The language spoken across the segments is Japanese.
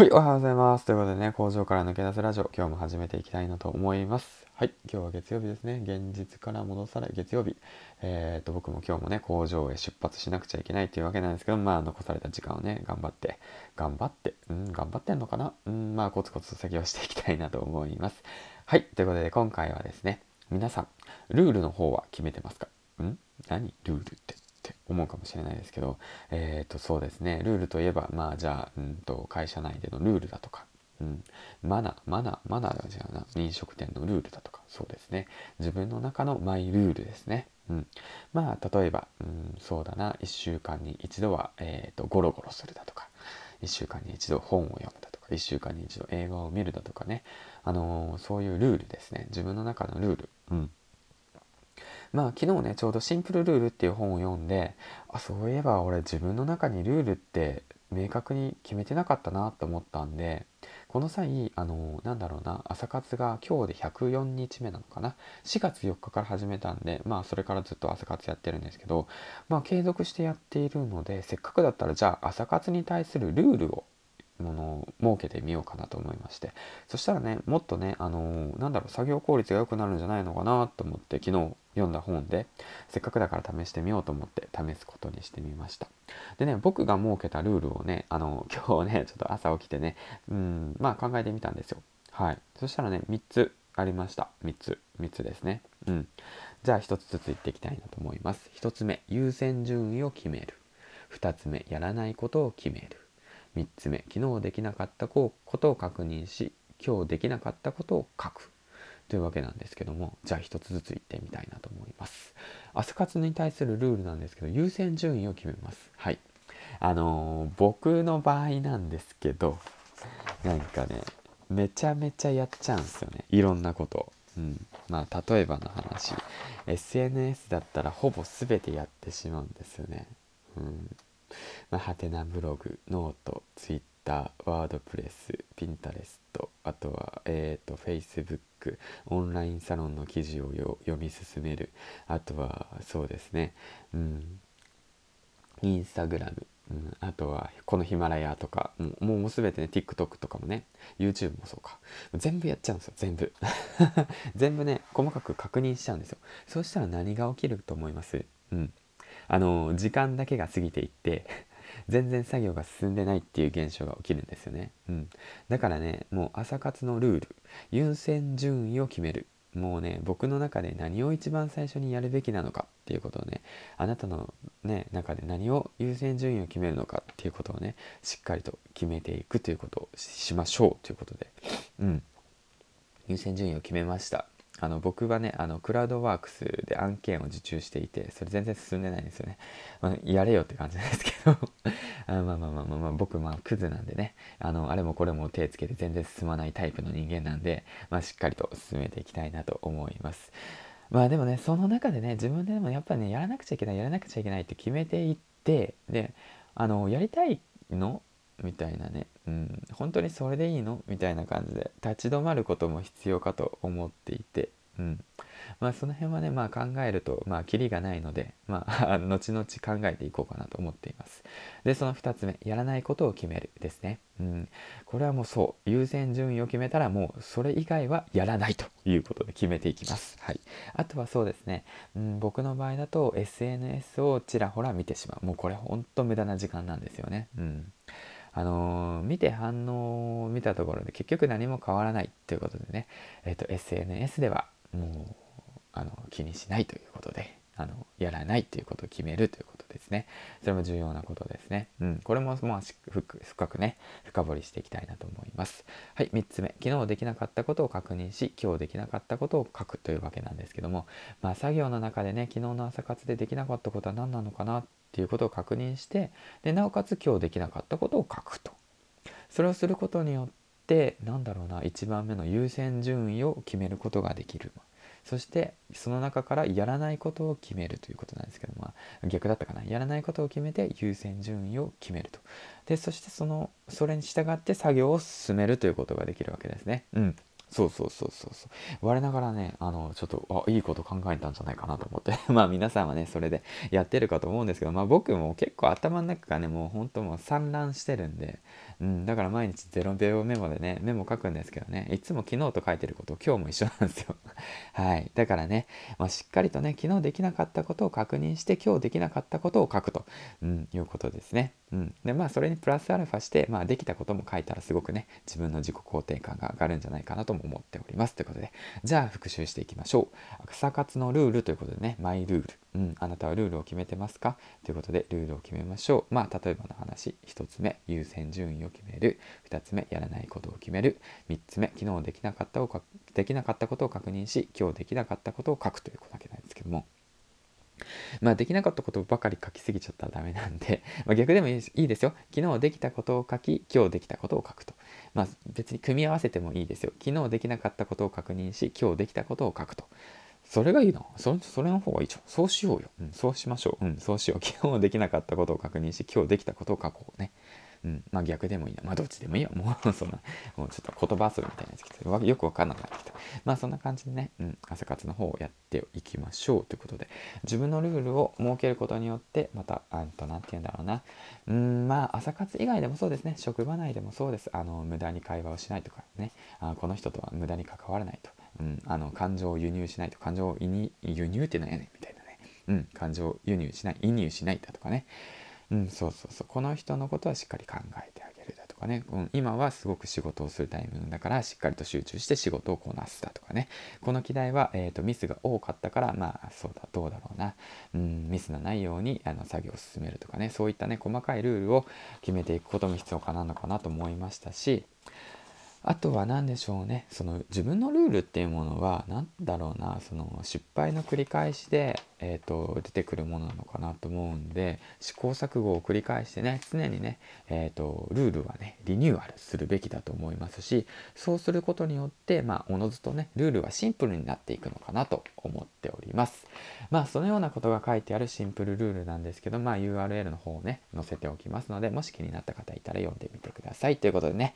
はい、おはようございます。ということでね、工場から抜け出すラジオ、今日も始めていきたいなと思います。はい、今日は月曜日ですね。現実から戻さない月曜日。えー、っと、僕も今日もね、工場へ出発しなくちゃいけないっていうわけなんですけど、まあ、残された時間をね、頑張って、頑張って、うん、頑張ってんのかなうん、まあ、コツコツと作業していきたいなと思います。はい、ということで、今回はですね、皆さん、ルールの方は決めてますか？ん？何？ルールって。って思うかもしれないですけど、えっ、ー、と、そうですね、ルールといえば、まあ、じゃあ、うんと、会社内でのルールだとか、うん、マナー、マナー、マナーは違うな、飲食店のルールだとか、そうですね、自分の中のマイルールですね。うん、まあ、例えば、うん、そうだな、1週間に一度は、えっ、ー、と、ゴロゴロするだとか、1週間に一度本を読むだとか、1週間に一度映画を見るだとかね、あのー、そういうルールですね、自分の中のルール。うん。まあ昨日ねちょうどシンプルルールっていう本を読んであそういえば俺自分の中にルールって明確に決めてなかったなと思ったんでこの際あのなんだろうな朝活が今日で104日目なのかな？4月4日から始めたんでまあそれからずっと朝活やってるんですけどまあ継続してやっているのでせっかくだったらじゃあ朝活に対するルールをものを設けてみようかなと思いまして。そしたらねもっとねあのー、なんだろう作業効率が良くなるんじゃないのかなと思って昨日読んだ本でせっかくだから試してみようと思って試すことにしてみました。でね僕が設けたルールをねあの 今日ねちょっと朝起きてねうんまあ考えてみたんですよ。はい。そしたらね3つありました。3つ。3つですね。うん。じゃあ1つずつ言っていきたいなと思います。1つ目優先順位を決める。2つ目やらないことを決める。3つ目昨日できなかったことを確認し今日できなかったことを書く。というわけなんですけどもじゃあ一つずつ言ってみたいなと思います。朝活に対するルールなんですけど優先順位を決めます。はい。あのー、僕の場合なんですけどなんかねめちゃめちゃやっちゃうんすよね。いろんなことうん、まあ例えばの話。SNS だったらほぼ全てやってしまうんですよね、うん。まあ、ハテナブログ、ノート、ツイッター、ワードプレス、ピンタレスト、あとは、えっ、ー、と、フェイスブック、オンラインサロンの記事を読み進める。あとは、そうですね、うん、インスタグラム、うん、あとは、このヒマラヤとか、もうもう全てね、TikTok とかもね、YouTube もそうか。全部やっちゃうんですよ、全部。全部ね、細かく確認しちゃうんですよ。そうしたら何が起きると思います？うん。あの時間だけが過ぎていって全然作業が進んでないっていう現象が起きるんですよね、うん、だからねもう朝活のルール優先順位を決める。もうね僕の中で何を一番最初にやるべきなのかっていうことをねあなたのね中で何を優先順位を決めるのかっていうことをねしっかりと決めていくということをしましょうということで。うん。優先順位を決めました。あの僕はねあのクラウドワークスで案件を受注していてそれ全然進んでないんですよね、まあ、やれよって感じなんですけど。あまあまあまあまあ、まあ、僕まあクズなんでね。あのあれもこれも手つけて全然進まないタイプの人間なんで、まあ、しっかりと進めていきたいなと思います。まあでもねその中でね自分でもやっぱねやらなくちゃいけないやらなくちゃいけないって決めていってであのやりたいのみたいなね、うん、本当にそれでいいの？みたいな感じで立ち止まることも必要かと思っていて、うん、まあその辺はね、まあ考えると、まあキリがないので、まあ 後々考えていこうかなと思っています。で、その2つ目、やらないことを決めるですね。うん、これはもうそう、優先順位を決めたらもうそれ以外はやらないということで決めていきます。はい。あとはそうですね、うん、僕の場合だと SNS をちらほら見てしまう。もうこれほんと無駄な時間なんですよね。うんあのー、見て反応を見たところで結局何も変わらないということでね、えっ、ー、と SNS ではもうあの気にしないということで。あのやらないということを決めるということですね。それも重要なことですね。うん。これもまあ深くね深掘りしていきたいなと思います。はい3つ目。昨日できなかったことを確認し今日できなかったことを書くというわけなんですけどもまあ作業の中でね昨日の朝活でできなかったことは何なのかなっていうことを確認してでなおかつ今日できなかったことを書くと。それをすることによってなんだろうな1番目の優先順位を決めることができる。そしてその中からやらないことを決めるということなんですけど、まあ、逆だったかな。やらないことを決めて優先順位を決めると。でそしてそのそれに従って作業を進めるということができるわけですね。うん。そうそうそうそうそう。我ながらねあのちょっとあいいこと考えたんじゃないかなと思って。まあ皆さんはねそれでやってるかと思うんですけどまあ僕も結構頭の中がねもうほんともう散乱してるんで、うん、だから毎日0秒メモでねメモ書くんですけどねいつも昨日と書いてること今日も一緒なんですよ。はい。だからね、まあ、しっかりとね昨日できなかったことを確認して今日できなかったことを書くと、うん、いうことですね。うん、でまあそれにプラスアルファして、まあ、できたことも書いたらすごくね自分の自己肯定感が上がるんじゃないかなとも思っております。ということでじゃあ復習していきましょう。草活のルールということでねマイルール、うん、あなたはルールを決めてますか？ということでルールを決めましょうまあ例えばの話1つ目優先順位を決める2つ目やらないことを決める3つ目昨日できなかったをできなかったことを確認し今日できなかったことを書くということだけなんですけどもまあできなかったことばかり書きすぎちゃったらダメなんで、まあ、逆でもいいですよ。昨日できたことを書き、今日できたことを書くと。まあ別に組み合わせてもいいですよ。昨日できなかったことを確認し、今日できたことを書くと。それがいいな。そそれの方がいいじゃん。そうしようよ。うん、そうしましょう。うん、そうしよう。昨日できなかったことを確認し、今日できたことを書こうね。うん、まあ逆でもいいな。まあどっちでもいいよ。もう そんな、もうちょっと言葉遊びみたいなやつ来て、よくわかんなくなってきた。まあそんな感じでね、うん、朝活の方をやっていきましょうということで、自分のルールを設けることによって、また、あと、なんて言うんだろうな。うん、まあ朝活以外でもそうですね。職場内でもそうです。あの、無駄に会話をしないとかね。あこの人とは無駄に関わらないと。うん、あの、感情を輸入しないと。感情を輸入って何やねんみたいなね。うん、感情を輸入しない、移入しないだとかね。うん、そうそうそう。この人のことはしっかり考えてあげるだとかね、うん、今はすごく仕事をするタイミングだからしっかりと集中して仕事をこなすだとかね。この議題は、えーと、ミスが多かったから、まあそうだ、どうだろうな。うん、ミスのないようにあの作業を進めるとかね、そういったね、細かいルールを決めていくことも必要かなのかなと思いましたし、あとは何でしょうね。その自分のルールっていうものは何だろうな。その失敗の繰り返しで、えーと、出てくるものなのかなと思うんで試行錯誤を繰り返してね常にね、えーと、ルールはねリニューアルするべきだと思いますしそうすることによってまあおのずとねルールはシンプルになっていくのかなと思っております。まあそのようなことが書いてあるシンプルルールなんですけどまあ URL の方をね載せておきますのでもし気になった方いたら読んでみてください。ということでね。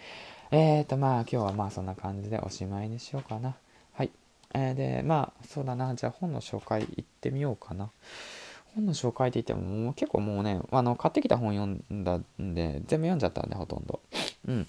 えーとまあ今日はまあそんな感じでおしまいにしようかな。えー、でまあそうだなじゃあ本の紹介行ってみようかな。本の紹介って言ってももう結構もうねあの買ってきた本読んだんで全部読んじゃったんでほとんど。うん。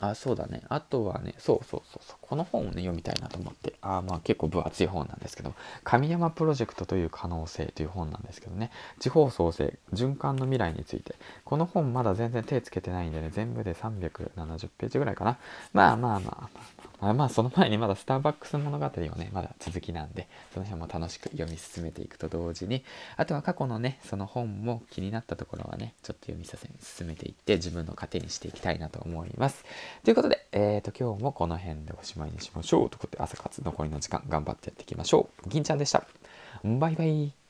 あ、そうだね。あとはね、そうそうそうそう。この本をね、読みたいなと思って。あまあ結構分厚い本なんですけど、神山プロジェクトという可能性という本なんですけどね、地方創生、循環の未来について。この本まだ全然手つけてないんでね、全部で370ページぐらいかな。まあまあまあまあ、あ、まあその前にまだスターバックス物語をね、まだ続きなんで、その辺も楽しく読み進めていくと同時に、あとは過去のね、その本も気になったところはね、ちょっと読みさせ、進めていって自分の糧にしていきたいなと思います。ということで、えっ、ー、と、今日もこの辺でおしまいにしましょう。ということで、朝活残りの時間頑張ってやっていきましょう。銀ちゃんでした。バイバイ。